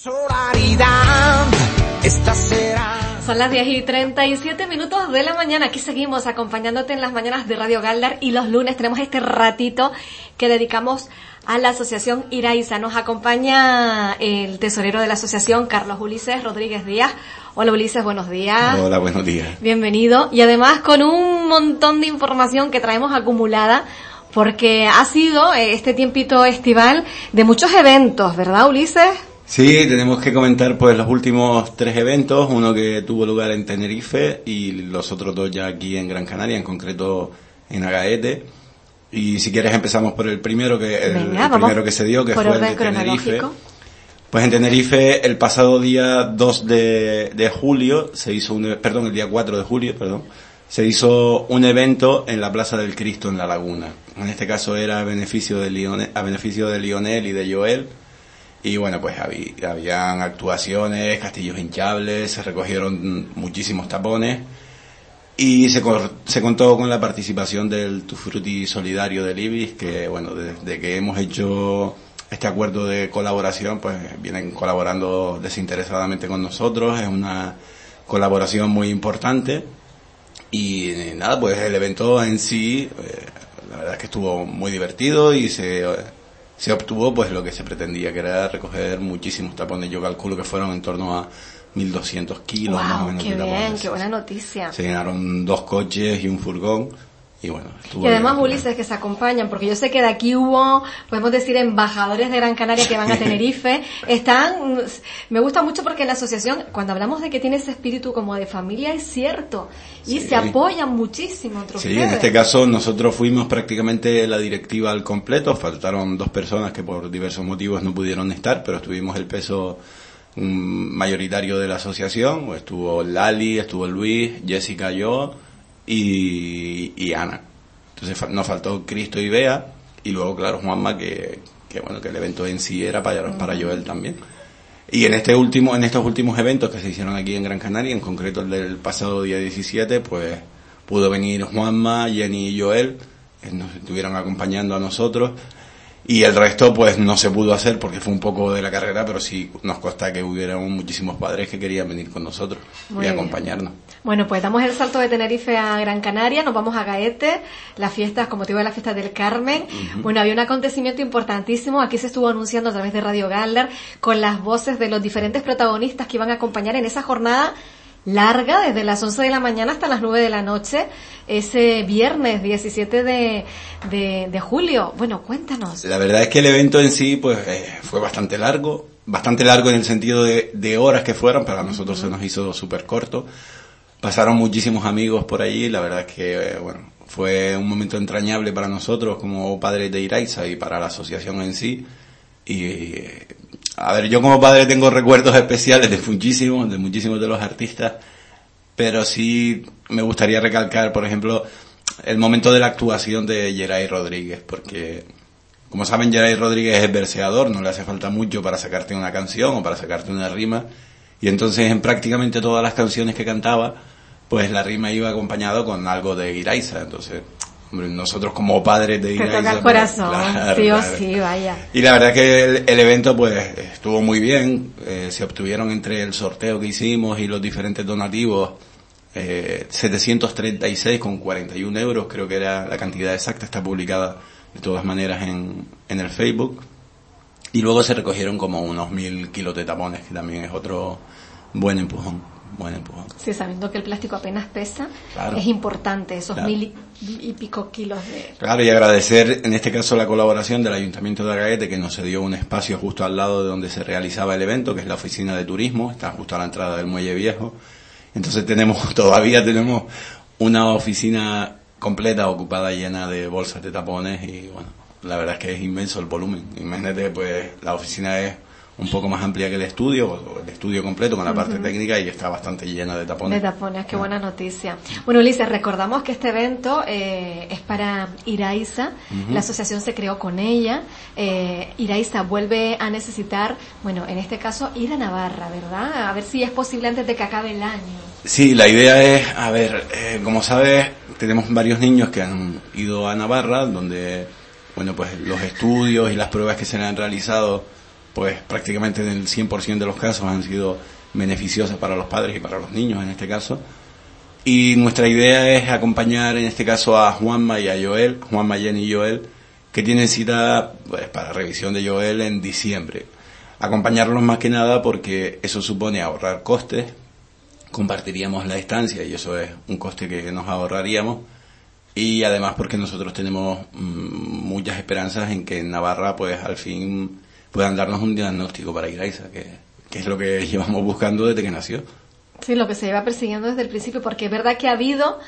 Solaridad, esta será. Son las 10 y 37 minutos de la mañana. Aquí seguimos acompañándote en las mañanas de Radio Galdar y los lunes tenemos este ratito que dedicamos a la Asociación Iraiza. Nos acompaña el tesorero de la asociación, Carlos Ulises Rodríguez Díaz. Hola Ulises, buenos días. Hola, buenos días. Bienvenido. Y además con un montón de información que traemos acumulada porque ha sido eh, este tiempito estival de muchos eventos, ¿verdad Ulises? Sí, tenemos que comentar pues los últimos tres eventos, uno que tuvo lugar en Tenerife y los otros dos ya aquí en Gran Canaria, en concreto en Agaete. Y si quieres empezamos por el primero que el, Venga, el vamos primero que se dio, que fue el de Tenerife. Pues en Tenerife el pasado día 2 de, de julio se hizo un, perdón, el día 4 de julio, perdón, se hizo un evento en la Plaza del Cristo en La Laguna. En este caso era a beneficio de Lionel, a beneficio de Lionel y de Joel. Y bueno, pues había, habían actuaciones, castillos hinchables, se recogieron muchísimos tapones y se, se contó con la participación del Tufruti Solidario del IBIS, que bueno, desde que hemos hecho este acuerdo de colaboración, pues vienen colaborando desinteresadamente con nosotros, es una colaboración muy importante. Y eh, nada, pues el evento en sí, eh, la verdad es que estuvo muy divertido y se, eh, se obtuvo pues lo que se pretendía, que era recoger muchísimos tapones. Yo calculo que fueron en torno a 1200 kilos más o menos qué bien, qué buena noticia. Se llenaron dos coches y un furgón y bueno, estuvo Y además, bien. Ulises, que se acompañan, porque yo sé que de aquí hubo, podemos decir, embajadores de Gran Canaria que van a Tenerife. Están, me gusta mucho porque en la asociación, cuando hablamos de que tiene ese espíritu como de familia, es cierto. Y Sí. se apoyan muchísimo entre Sí, ustedes. en este caso nosotros fuimos prácticamente la directiva al completo, faltaron dos personas que por diversos motivos no pudieron estar, pero estuvimos el peso mm, mayoritario de la asociación, estuvo Lali, estuvo Luis, Jessica, yo y, y Ana. Entonces nos faltó Cristo y Bea, y luego claro Juanma que, que bueno que el evento en sí era para, para Joel también. Y en este último, en estos últimos eventos que se hicieron aquí en Gran Canaria, en concreto el del pasado día 17, pues pudo venir Juanma, Jenny y Joel, que nos estuvieron acompañando a nosotros. Y el resto pues no se pudo hacer porque fue un poco de la carrera, pero sí nos consta que hubieron muchísimos padres que querían venir con nosotros Muy y bien. acompañarnos. Bueno, pues damos el salto de Tenerife a Gran Canaria, nos vamos a Gaete, las fiestas, como motivo de la fiesta del Carmen. Bueno, había un acontecimiento importantísimo, aquí se estuvo anunciando a través de Radio Galdar, con las voces de los diferentes protagonistas que iban a acompañar en esa jornada larga, desde las 11 de la mañana hasta las 9 de la noche, ese viernes 17 de, de, de julio. Bueno, cuéntanos. La verdad es que el evento en sí pues eh, fue bastante largo, bastante largo en el sentido de, de horas que fueron, para nosotros se nos hizo súper corto. Pasaron muchísimos amigos por allí, la verdad es que eh, bueno, fue un momento entrañable para nosotros como padres de Iraiza y para la asociación en sí. Y eh, a ver, yo como padre tengo recuerdos especiales de muchísimos, de muchísimos de los artistas, pero sí me gustaría recalcar, por ejemplo, el momento de la actuación de Geray Rodríguez, porque como saben, Geray Rodríguez es verseador, no le hace falta mucho para sacarte una canción o para sacarte una rima, y entonces en prácticamente todas las canciones que cantaba, pues la rima iba acompañado con algo de Iraiza, entonces, hombre, nosotros como padres de Te Iraiza... toca el corazón, claro, sí o claro. sí, vaya. Y la verdad que el, el evento pues estuvo muy bien, eh, se obtuvieron entre el sorteo que hicimos y los diferentes donativos eh, 736 con 41 euros, creo que era la cantidad exacta, está publicada de todas maneras en, en el Facebook. Y luego se recogieron como unos mil kilos de tapones, que también es otro buen empujón, buen empujón. Sí, sabiendo que el plástico apenas pesa, Claro. es importante esos Claro. mil y, y pico kilos de... Claro, y agradecer en este caso la colaboración del Ayuntamiento de Agaete que nos dio un espacio justo al lado de donde se realizaba el evento, que es la oficina de turismo, está justo a la entrada del Muelle Viejo. Entonces tenemos, todavía tenemos una oficina completa ocupada llena de bolsas de tapones y bueno, la verdad es que es inmenso el volumen. Imagínate, pues la oficina es un poco más amplia que el estudio, o el estudio completo con la parte técnica y está bastante llena de tapones. De tapones, qué buena noticia. Bueno, Ulises, recordamos que este evento eh, es para Iraiza, la asociación se creó con ella, eh, Iraiza vuelve a necesitar, bueno, en este caso ir a Navarra, ¿verdad? A ver si es posible antes de que acabe el año. Sí, la idea es, a ver, eh, como sabes, tenemos varios niños que han ido a Navarra, donde, bueno, pues los estudios y las pruebas que se le han realizado pues prácticamente en el 100% de los casos han sido beneficiosas para los padres y para los niños en este caso. Y nuestra idea es acompañar en este caso a Juanma y a Joel, Juanma, Jenny y Joel, que tienen cita pues, para revisión de Joel en diciembre. Acompañarlos más que nada porque eso supone ahorrar costes, compartiríamos la estancia y eso es un coste que nos ahorraríamos y además porque nosotros tenemos mm, muchas esperanzas en que en Navarra pues al fin puedan darnos un diagnóstico para Iraiza, que, que es lo que llevamos buscando desde que nació. Sí, lo que se lleva persiguiendo desde el principio, porque es verdad que ha habido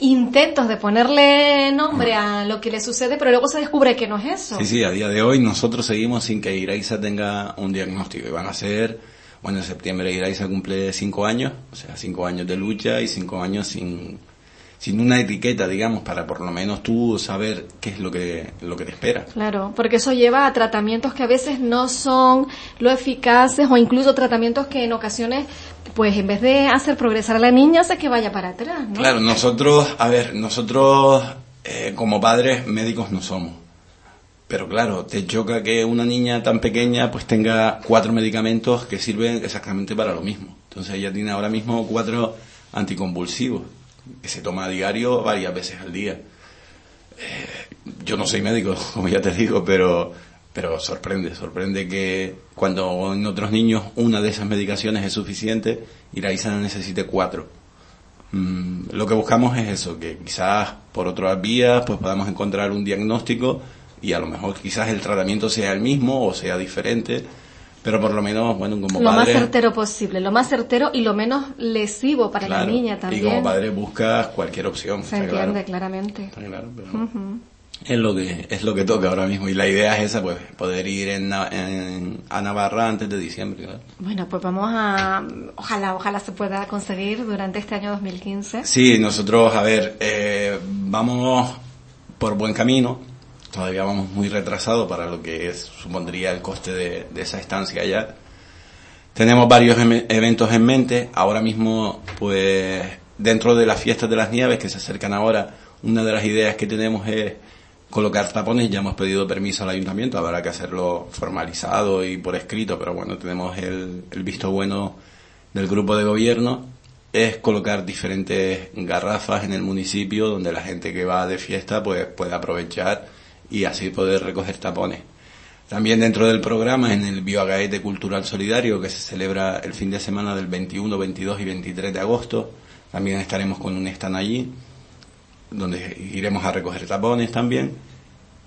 intentos de ponerle nombre a lo que le sucede, pero luego se descubre que no es eso. Sí, sí, a día de hoy nosotros seguimos sin que Iraiza tenga un diagnóstico y van a ser, bueno, en septiembre Iraiza cumple cinco años, o sea, cinco años de lucha y cinco años sin sin una etiqueta, digamos, para por lo menos tú saber qué es lo que, lo que te espera. Claro, porque eso lleva a tratamientos que a veces no son lo eficaces o incluso tratamientos que en ocasiones, pues en vez de hacer progresar a la niña, hace que vaya para atrás, ¿no? Claro, nosotros, a ver, nosotros eh, como padres médicos no somos. Pero claro, te choca que una niña tan pequeña pues tenga cuatro medicamentos que sirven exactamente para lo mismo. Entonces ella tiene ahora mismo cuatro anticonvulsivos que se toma a diario varias veces al día. Eh, yo no soy médico, como ya te digo, pero, pero sorprende, sorprende que cuando en otros niños una de esas medicaciones es suficiente ISA necesite cuatro. Mm, lo que buscamos es eso, que quizás por otras vías pues podamos encontrar un diagnóstico y a lo mejor quizás el tratamiento sea el mismo o sea diferente, pero por lo menos, bueno, como lo padre... más certero posible, lo más certero y lo menos lesivo para la niña también. Y como padre buscas cualquier opción. Se entiende claramente. claro, pero Es lo que es lo que toca ahora mismo y la idea es esa, pues poder ir en, a Navarra antes de diciembre. Claro. Bueno, pues vamos a ojalá ojalá se pueda conseguir durante este año 2015. Sí, nosotros a ver eh, vamos por buen camino todavía vamos muy retrasados para lo que supondría el coste de, esa estancia allá. Tenemos varios em, eventos en mente. Ahora mismo, pues, dentro de las fiestas de las nieves que se acercan ahora, una de las ideas que tenemos es colocar tapones. Ya hemos pedido permiso al ayuntamiento, habrá que hacerlo formalizado y por escrito, pero bueno, tenemos el, el visto bueno del grupo de gobierno. Es colocar diferentes garrafas en el municipio donde la gente que va de fiesta pues puede aprovechar y así poder recoger tapones. También dentro del programa, en el Bioagaete Cultural Solidario, que se celebra el fin de semana del 21, 22 y 23 de agosto, también estaremos con un stand allí, donde iremos a recoger tapones también.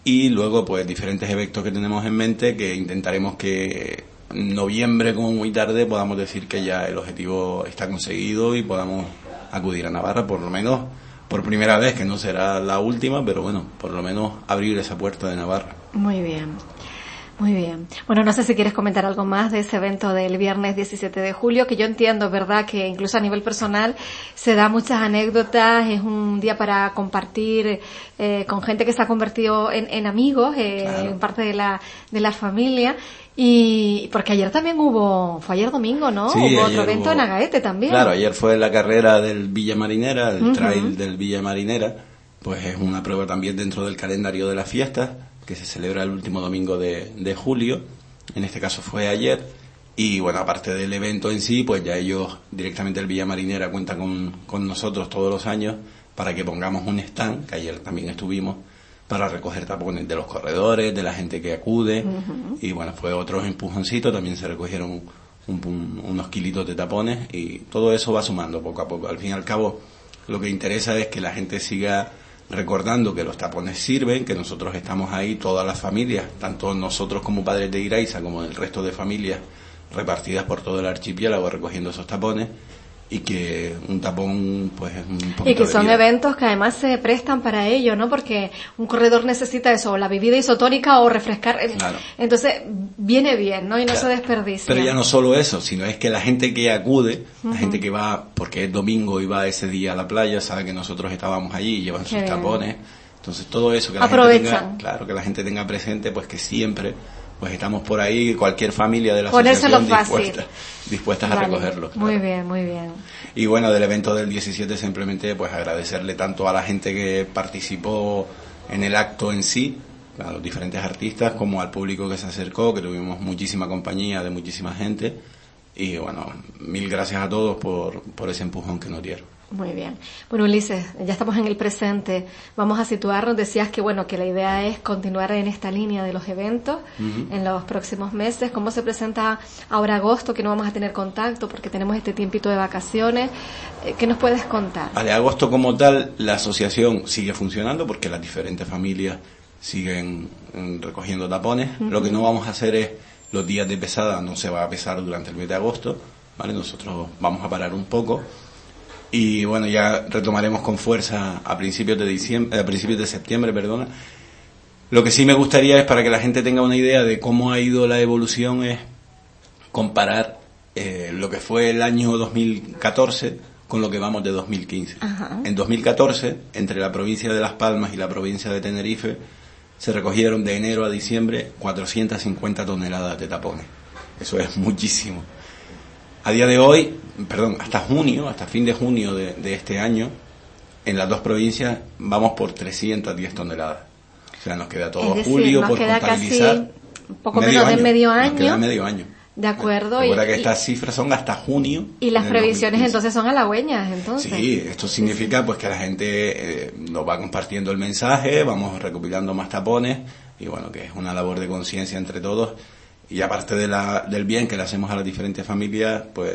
Y luego, pues, diferentes eventos que tenemos en mente, que intentaremos que en noviembre, como muy tarde, podamos decir que ya el objetivo está conseguido y podamos acudir a Navarra, por lo menos por primera vez, que no será la última, pero bueno, por lo menos abrir esa puerta de Navarra. Muy bien. Muy bien. Bueno, no sé si quieres comentar algo más de ese evento del viernes 17 de julio, que yo entiendo, ¿verdad?, que incluso a nivel personal se da muchas anécdotas, es un día para compartir eh, con gente que se ha convertido en, amigos, eh, en parte de la, de la familia. Y porque ayer también hubo, fue ayer domingo, ¿no? hubo otro evento en Agaete también. Claro, ayer fue la carrera del Villa Marinera, el trail del Villa Marinera, pues es una prueba también dentro del calendario de las fiestas, que se celebra el último domingo de, de julio, en este caso fue ayer, y bueno, aparte del evento en sí, pues ya ellos, directamente el Villa Marinera cuenta con, con nosotros todos los años para que pongamos un stand, que ayer también estuvimos, para recoger tapones de los corredores, de la gente que acude. Y bueno, fue otro empujoncito, también se recogieron unos kilitos de tapones y todo eso va sumando poco a poco. Al fin y al cabo, lo que interesa es que la gente siga recordando que los tapones sirven, que nosotros estamos ahí, todas las familias, tanto nosotros como padres de Iraiza como el resto de familias repartidas por todo el archipiélago recogiendo esos tapones y que un tapón pues es un y que son eventos que además se prestan para ello no porque un corredor necesita eso la bebida isotónica o refrescar entonces viene bien no y no se desperdicia. Pero ya no solo eso sino es que la gente que acude la gente que va porque es domingo y va ese día a la playa sabe que nosotros estábamos allí y llevan sus tapones. Entonces todo eso que la gente tenga claro que la gente tenga presente pues que siempre pues estamos por ahí, cualquier familia de la asociación dispuesta, dispuestas a recogerlo. Muy bien, muy bien. Y bueno, del evento del 17 simplemente pues agradecerle tanto a la gente que participó en el acto en sí, a los diferentes artistas como al público que se acercó, que tuvimos muchísima compañía de muchísima gente. Y bueno, mil gracias a todos por, por ese empujón que nos dieron. Muy bien. Bueno, Ulises, ya estamos en el presente. Vamos a situarnos. Decías que bueno que la idea es continuar en esta línea de los eventos en los próximos meses. ¿Cómo se presenta ahora agosto que no vamos a tener contacto porque tenemos este tiempito de vacaciones? Eh, ¿Qué nos puedes contar? Vale, agosto como tal, la asociación sigue funcionando porque las diferentes familias siguen mm, recogiendo tapones. Lo que no vamos a hacer es los días de pesada, no se va a pesar durante el mes de agosto. ¿vale? Nosotros vamos a parar un poco y bueno, ya retomaremos con fuerza a principios de diciembre, a principios de septiembre, perdona. Lo que sí me gustaría es para que la gente tenga una idea de cómo ha ido la evolución es comparar eh, lo que fue el año 2014 con lo que vamos de 2015. En 2014, entre la provincia de Las Palmas y la provincia de Tenerife, se recogieron de enero a diciembre 450 toneladas de tapones. Eso es muchísimo. A día de hoy, perdón, hasta junio, hasta fin de junio de, este año, en las dos provincias vamos por 310 toneladas. O sea, nos queda todo julio por queda Casi poco menos de medio año. Nos queda medio año. De acuerdo. Recuerda que estas cifras son hasta junio. Y las previsiones entonces son halagüeñas, entonces. Sí, esto significa pues que la gente eh, nos va compartiendo el mensaje, vamos recopilando más tapones y bueno, que es una labor de conciencia entre todos y aparte de la, del bien que le hacemos a las diferentes familias, pues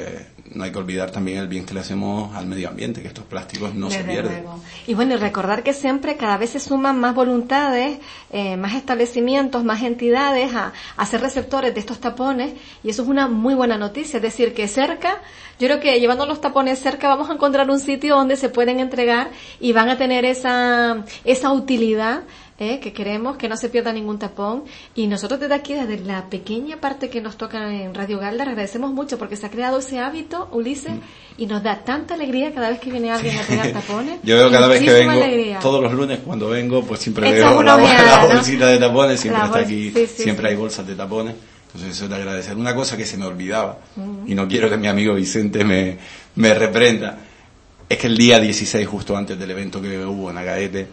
no hay que olvidar también el bien que le hacemos al medio ambiente, que estos plásticos no se pierden. Y bueno, y recordar que siempre cada vez se suman más voluntades, eh, más establecimientos, más entidades a, a ser receptores de estos tapones y eso es una muy buena noticia. Es decir, que cerca, yo creo que llevando los tapones cerca vamos a encontrar un sitio donde se pueden entregar y van a tener esa, esa utilidad ¿eh? que queremos que no se pierda ningún tapón. Y nosotros desde aquí, desde la pequeña parte que nos toca en Radio Galdar, agradecemos mucho porque se ha creado ese hábito, Ulises, y nos da tanta alegría cada vez que viene alguien a pegar tapones. Yo veo cada vez que vengo, todos los lunes cuando vengo, pues siempre veo la, bolsita de tapones, siempre está aquí, siempre hay bolsas de tapones. Entonces eso es de agradecer. Una cosa que se me olvidaba, y no quiero que mi amigo Vicente me, me reprenda, es que el día 16, justo antes del evento que hubo en Agaete,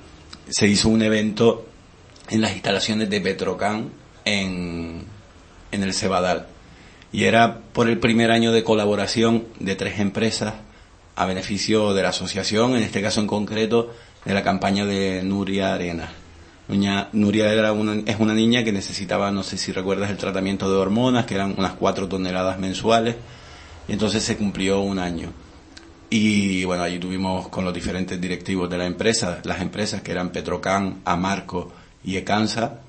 se hizo un evento en las instalaciones de Petrocan en, en el Cebadal. Y era por el primer año de colaboración de tres empresas a beneficio de la asociación, en este caso en concreto de la campaña de Nuria Arena. Nuria era una, es una niña que necesitaba, no sé si recuerdas, el tratamiento de hormonas, que eran unas cuatro toneladas mensuales, y entonces se cumplió un año. Y bueno, allí tuvimos con los diferentes directivos de la empresa, las empresas que eran Petrocan, Amarco y Ecansa,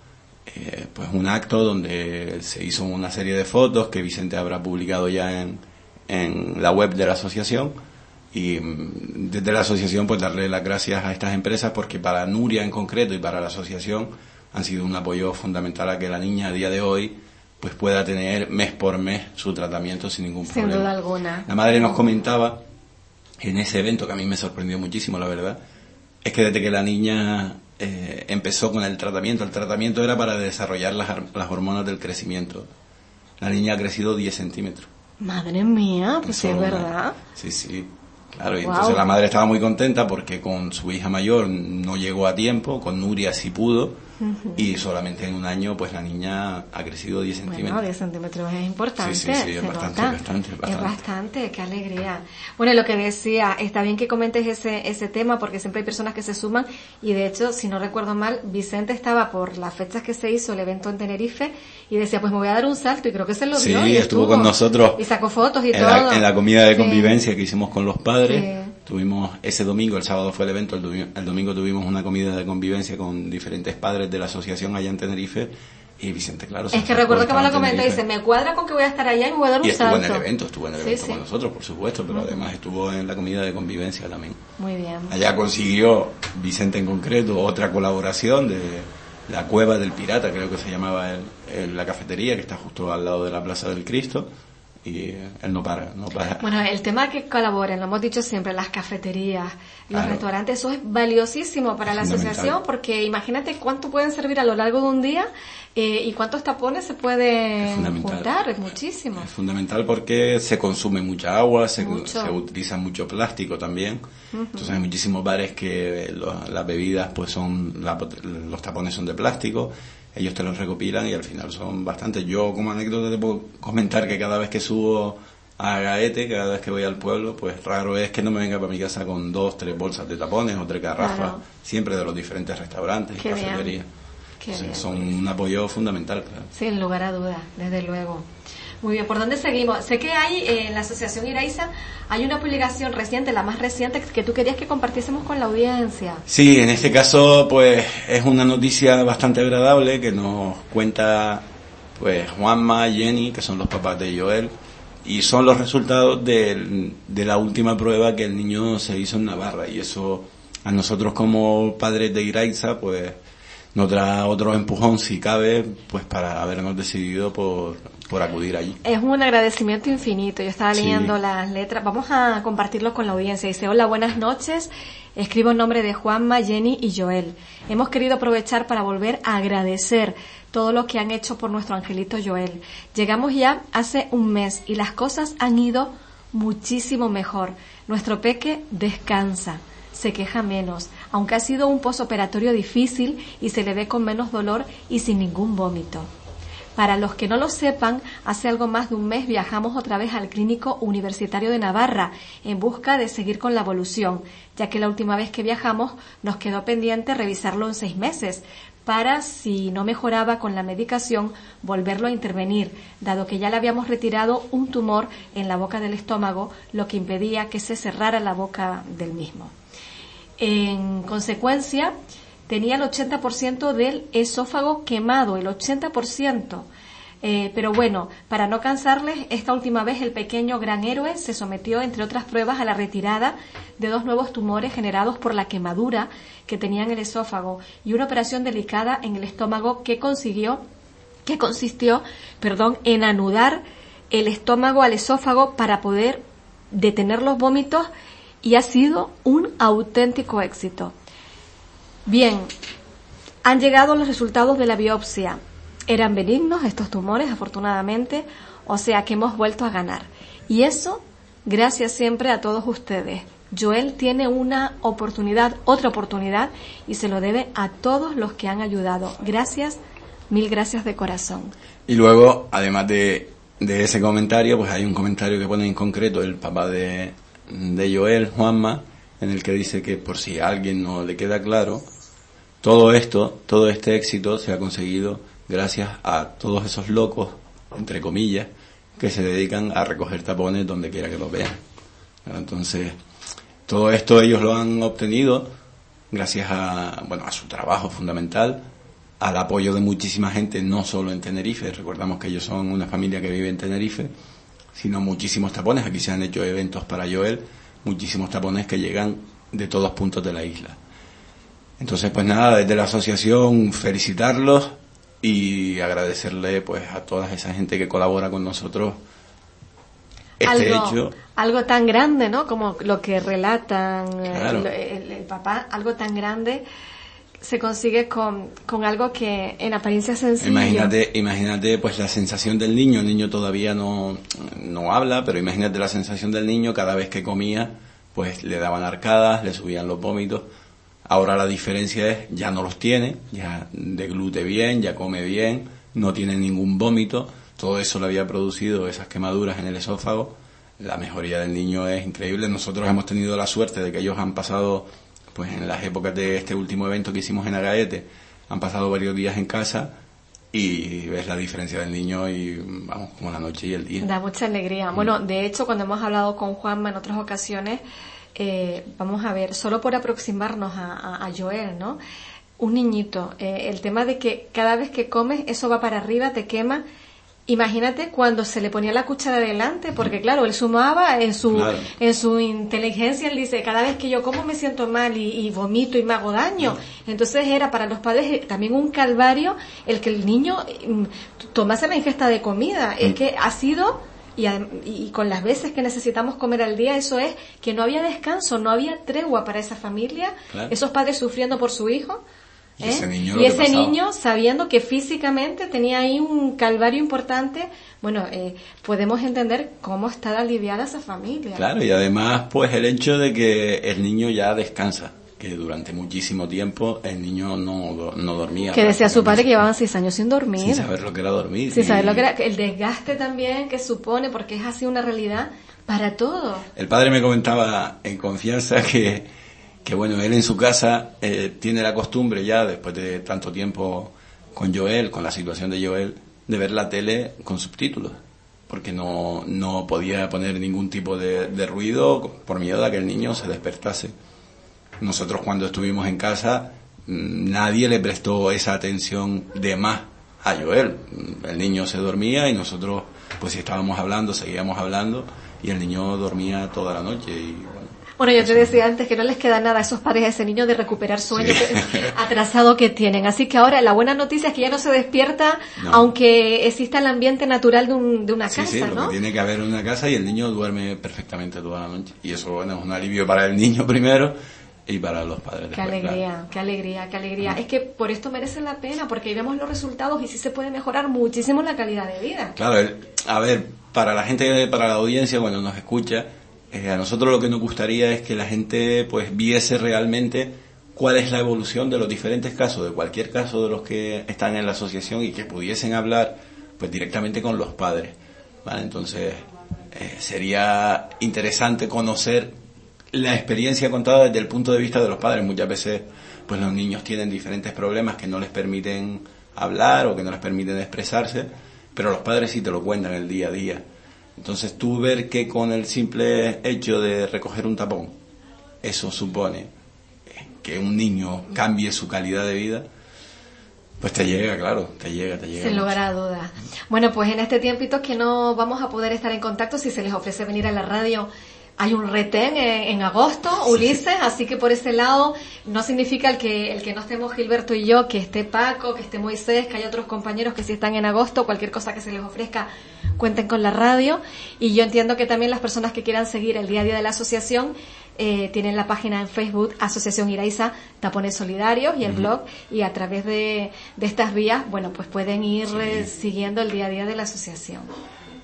eh, pues un acto donde se hizo una serie de fotos que Vicente habrá publicado ya en, en la web de la asociación. Y mm, desde la asociación pues darle las gracias a estas empresas porque para Nuria en concreto y para la asociación han sido un apoyo fundamental a que la niña a día de hoy pues pueda tener mes por mes su tratamiento sin ningún problema. Sin duda alguna. La madre nos comentaba en ese evento que a mí me sorprendió muchísimo, la verdad, es que desde que la niña eh, empezó con el tratamiento, el tratamiento era para desarrollar las, las, hormonas del crecimiento. La niña ha crecido 10 centímetros. Madre mía, pues es verdad. Sí, sí. Claro, y entonces la madre estaba muy contenta porque con su hija mayor no llegó a tiempo, con Nuria sí pudo, y solamente en un año pues la niña ha crecido 10 centímetros. Bueno, 10 centímetros es importante. Sí, sí, sí es bastante, bastante, bastante, Es bastante, qué alegría. Bueno, lo que decía, está bien que comentes ese, ese tema porque siempre hay personas que se suman y de hecho, si no recuerdo mal, Vicente estaba por las fechas que se hizo el evento en Tenerife y decía, pues me voy a dar un salto y creo que se lo dio. Sí, estuvo, con nosotros. Y sacó fotos y en todo. La, en la comida de convivencia que hicimos con los padres. Tuvimos ese domingo, el sábado fue el evento, el, domingo tuvimos una comida de convivencia con diferentes padres de la asociación allá en Tenerife y Vicente, claro. Es que recuerdo que me lo comenté y dice, me cuadra con que voy a estar allá y me voy a dar un y estuvo en el evento, estuvo en el evento con nosotros, por supuesto, pero además estuvo en la comida de convivencia también. Muy bien. Allá consiguió, Vicente en concreto, otra colaboración de la Cueva del Pirata, creo que se llamaba la cafetería, que está justo al lado de la Plaza del Cristo y él no para, no para. Bueno, el tema que colaboren, lo hemos dicho siempre, las cafeterías, los Claro. restaurantes, eso es valiosísimo para la asociación porque imagínate cuánto pueden servir a lo largo de un día eh, y cuántos tapones se pueden juntar, es muchísimo. Es fundamental porque se consume mucha agua, se, Mucho. se utiliza mucho plástico también. Entonces hay muchísimos bares que lo- las bebidas pues son, la los tapones son de plástico, ellos te los recopilan y al final son bastantes. Yo como anécdota te puedo comentar que cada vez que subo a Gaete, cada vez que voy al pueblo, pues raro es que no me venga para mi casa con dos, tres bolsas de tapones o tres garrafas, Claro. siempre de los diferentes restaurantes y bien. cafeterías. Qué Entonces, bien. son un apoyo fundamental, claro. Sin lugar a duda, desde luego. Muy bien, ¿por dónde seguimos? Sé que hay eh, en la Asociación Iraiza, hay una publicación reciente, la más reciente, que tú querías que compartiésemos con la audiencia. Sí, en este caso, pues es una noticia bastante agradable que nos cuenta, pues Juanma, Jenny, que son los papás de Joel, y son los resultados del- de la última prueba que el niño se hizo en Navarra, y eso a nosotros como padres de Iraiza, pues nos da otro empujón, si cabe, pues para habernos decidido por, por acudir allí. Es un agradecimiento infinito. Yo estaba Sí. leyendo las letras. Vamos a compartirlo con la audiencia. Dice, hola, buenas noches. Escribo en nombre de Juanma, Jenny y Joel. Hemos querido aprovechar para volver a agradecer todo lo que han hecho por nuestro angelito Joel. Llegamos ya hace un mes y las cosas han ido muchísimo mejor. Nuestro peque descansa, se queja menos, aunque ha sido un posoperatorio difícil y se le ve con menos dolor y sin ningún vómito. Para los que no lo sepan, hace algo más de un mes viajamos otra vez al Clínico Universitario de Navarra en busca de seguir con la evolución, ya que la última vez que viajamos nos quedó pendiente revisarlo en seis meses para, si no mejoraba con la medicación, volverlo a intervenir, dado que ya le habíamos retirado un tumor en la boca del estómago, lo que impedía que se cerrara la boca del mismo. En consecuencia, tenía el 80% del esófago quemado, el 80%. Eh, pero bueno, para no cansarles, esta última vez el pequeño gran héroe se sometió, entre otras pruebas, a la retirada de dos nuevos tumores generados por la quemadura que tenía en el esófago y una operación delicada en el estómago que consiguió, que consistió, perdón, en anudar el estómago al esófago para poder detener los vómitos y ha sido un auténtico éxito. Bien, han llegado los resultados de la biopsia. Eran benignos estos tumores, afortunadamente, o sea que hemos vuelto a ganar. Y eso, gracias siempre a todos ustedes. Joel tiene una oportunidad, otra oportunidad, y se lo debe a todos los que han ayudado. Gracias, mil gracias de corazón. Y luego, además de, de ese comentario, pues hay un comentario que pone en concreto el papá de, de Joel, Juanma, en el que dice que por si a alguien no le queda claro, todo esto, todo este éxito se ha conseguido gracias a todos esos locos, entre comillas, que se dedican a recoger tapones donde quiera que los vean. Entonces, todo esto ellos lo han obtenido gracias a, bueno, a su trabajo fundamental, al apoyo de muchísima gente, no solo en Tenerife, recordamos que ellos son una familia que vive en Tenerife, sino muchísimos tapones, aquí se han hecho eventos para Joel, muchísimos tapones que llegan de todos puntos de la isla. Entonces, pues nada, desde la asociación felicitarlos y agradecerle pues a toda esa gente que colabora con nosotros este algo, hecho. algo tan grande, ¿no? Como lo que relatan eh, Claro. el, el- el papá, algo tan grande se consigue con, con algo que en apariencia es sencillo. Imagínate, imagínate pues la sensación del niño, el niño todavía no, no habla, pero imagínate la sensación del niño cada vez que comía, pues le daban arcadas, le subían los vómitos. Ahora la diferencia es, ya no los tiene, ya deglute bien, ya come bien, no tiene ningún vómito, todo eso le había producido esas quemaduras en el esófago. La mejoría del niño es increíble. Nosotros hemos tenido la suerte de que ellos han pasado, pues en las épocas de este último evento que hicimos en Agaete, han pasado varios días en casa y ves la diferencia del niño y vamos, como la noche y el día. Da mucha alegría. Bueno, de hecho, cuando hemos hablado con Juanma en otras ocasiones, eh, vamos a ver, solo por aproximarnos a, a- a Joel, ¿no? Un niñito, eh, el tema de que cada vez que comes, eso va para arriba, te quema. Imagínate cuando se le ponía la cuchara delante, porque claro, él sumaba en su, Claro. en su inteligencia, él dice, cada vez que yo como me siento mal y, y vomito y me hago daño. Entonces era para los padres eh, también un calvario el que el niño mm, tomase la ingesta de comida. Es Mm. que ha sido y, y, con las veces que necesitamos comer al día, eso es que no había descanso, no había tregua para esa familia, esos padres sufriendo por su hijo. Y ese, niño, y ese niño, sabiendo que físicamente tenía ahí un calvario importante, bueno, eh, podemos entender cómo está aliviada esa familia. Claro, y además, pues el hecho de que el niño ya descansa que durante muchísimo tiempo el niño no, no dormía. Que decía su padre que llevaban seis años sin dormir. Sin saber lo que era dormir. Sin saber lo que era, el desgaste también que supone, porque es así una realidad para todos. El padre me comentaba en confianza que, que bueno, él en su casa eh, tiene la costumbre ya, después de tanto tiempo con Joel, con la situación de Joel, de ver la tele con subtítulos porque no, no podía poner ningún tipo de, de ruido por miedo a que el niño se despertase. Nosotros cuando estuvimos en casa, mm, nadie le prestó esa atención de más a Joel. El niño se dormía y nosotros, pues si estábamos hablando, seguíamos hablando y el niño dormía toda la noche y bueno. Bueno, yo te decía antes que no les queda nada a esos padres a ese niño de recuperar sueño atrasado que tienen. Así que ahora la buena noticia es que ya no se despierta, aunque exista el ambiente natural de, un, de una casa, sí, ¿no? tiene que haber una casa y el niño duerme perfectamente toda la noche. Y eso, bueno, es un alivio para el niño primero y para los padres. Qué alegría, qué alegría, qué alegría. Es que por esto merece la pena, porque ahí vemos los resultados y sí se puede mejorar muchísimo la calidad de vida. Claro, a ver, para la gente, para la audiencia cuando nos escucha, eh, a nosotros lo que nos gustaría es que la gente pues viese realmente cuál es la evolución de los diferentes casos, de cualquier caso de los que están en la asociación y que pudiesen hablar pues directamente con los padres. ¿vale? Entonces, eh, sería interesante conocer la experiencia contada desde el punto de vista de los padres. Muchas veces, pues los niños tienen diferentes problemas que no les permiten hablar o que no les permiten expresarse, pero los padres sí te lo cuentan el día a día. Entonces tú ver que con el simple hecho de recoger un tapón, eso supone que un niño cambie su calidad de vida, pues te llega, claro, te llega, te llega. Sin lugar a dudas. Bueno, pues en este tiempito que no vamos a poder estar en contacto, si se les ofrece venir a la radio hay un retén en, agosto, Ulises, así que por ese lado no significa el que, el que no estemos Gilberto y yo, que esté Paco, que esté Moisés, que hay otros compañeros que si están en agosto, cualquier cosa que se les ofrezca, cuenten con la radio. Y yo entiendo que también las personas que quieran seguir el día a día de la asociación eh, tienen la página en Facebook Asociación Iraiza Tapones Solidarios y el blog y a través de, de, estas vías, bueno, pues pueden ir eh, siguiendo el día a día de la asociación.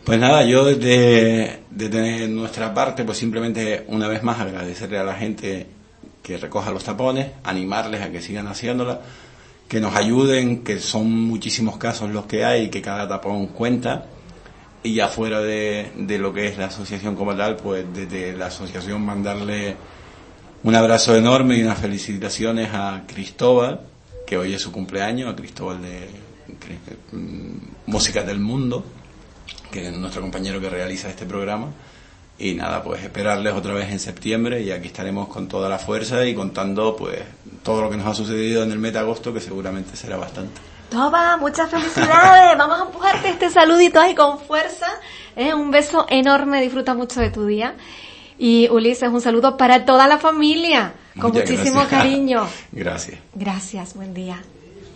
Pues nada, yo desde, desde nuestra parte, pues simplemente una vez más agradecerle a la gente que recoja los tapones, animarles a que sigan haciéndola, que nos ayuden, que son muchísimos casos los que hay, que cada tapón cuenta. Y ya fuera de, de lo que es la asociación como tal, pues desde la asociación mandarle un abrazo enorme y unas felicitaciones a Cristóbal, que hoy es su cumpleaños, a Cristóbal de mm, Música del Mundo que es nuestro compañero que realiza este programa. Y nada, pues esperarles otra vez en septiembre y aquí estaremos con toda la fuerza y contando pues todo lo que nos ha sucedido en el mes de agosto, que seguramente será bastante. Toma, muchas felicidades. Vamos a empujarte este saludito ahí con fuerza. ¿eh? Un beso enorme, disfruta mucho de tu día. Y Ulises, un saludo para toda la familia, con muchísimo cariño. Gracias. Gracias, buen día.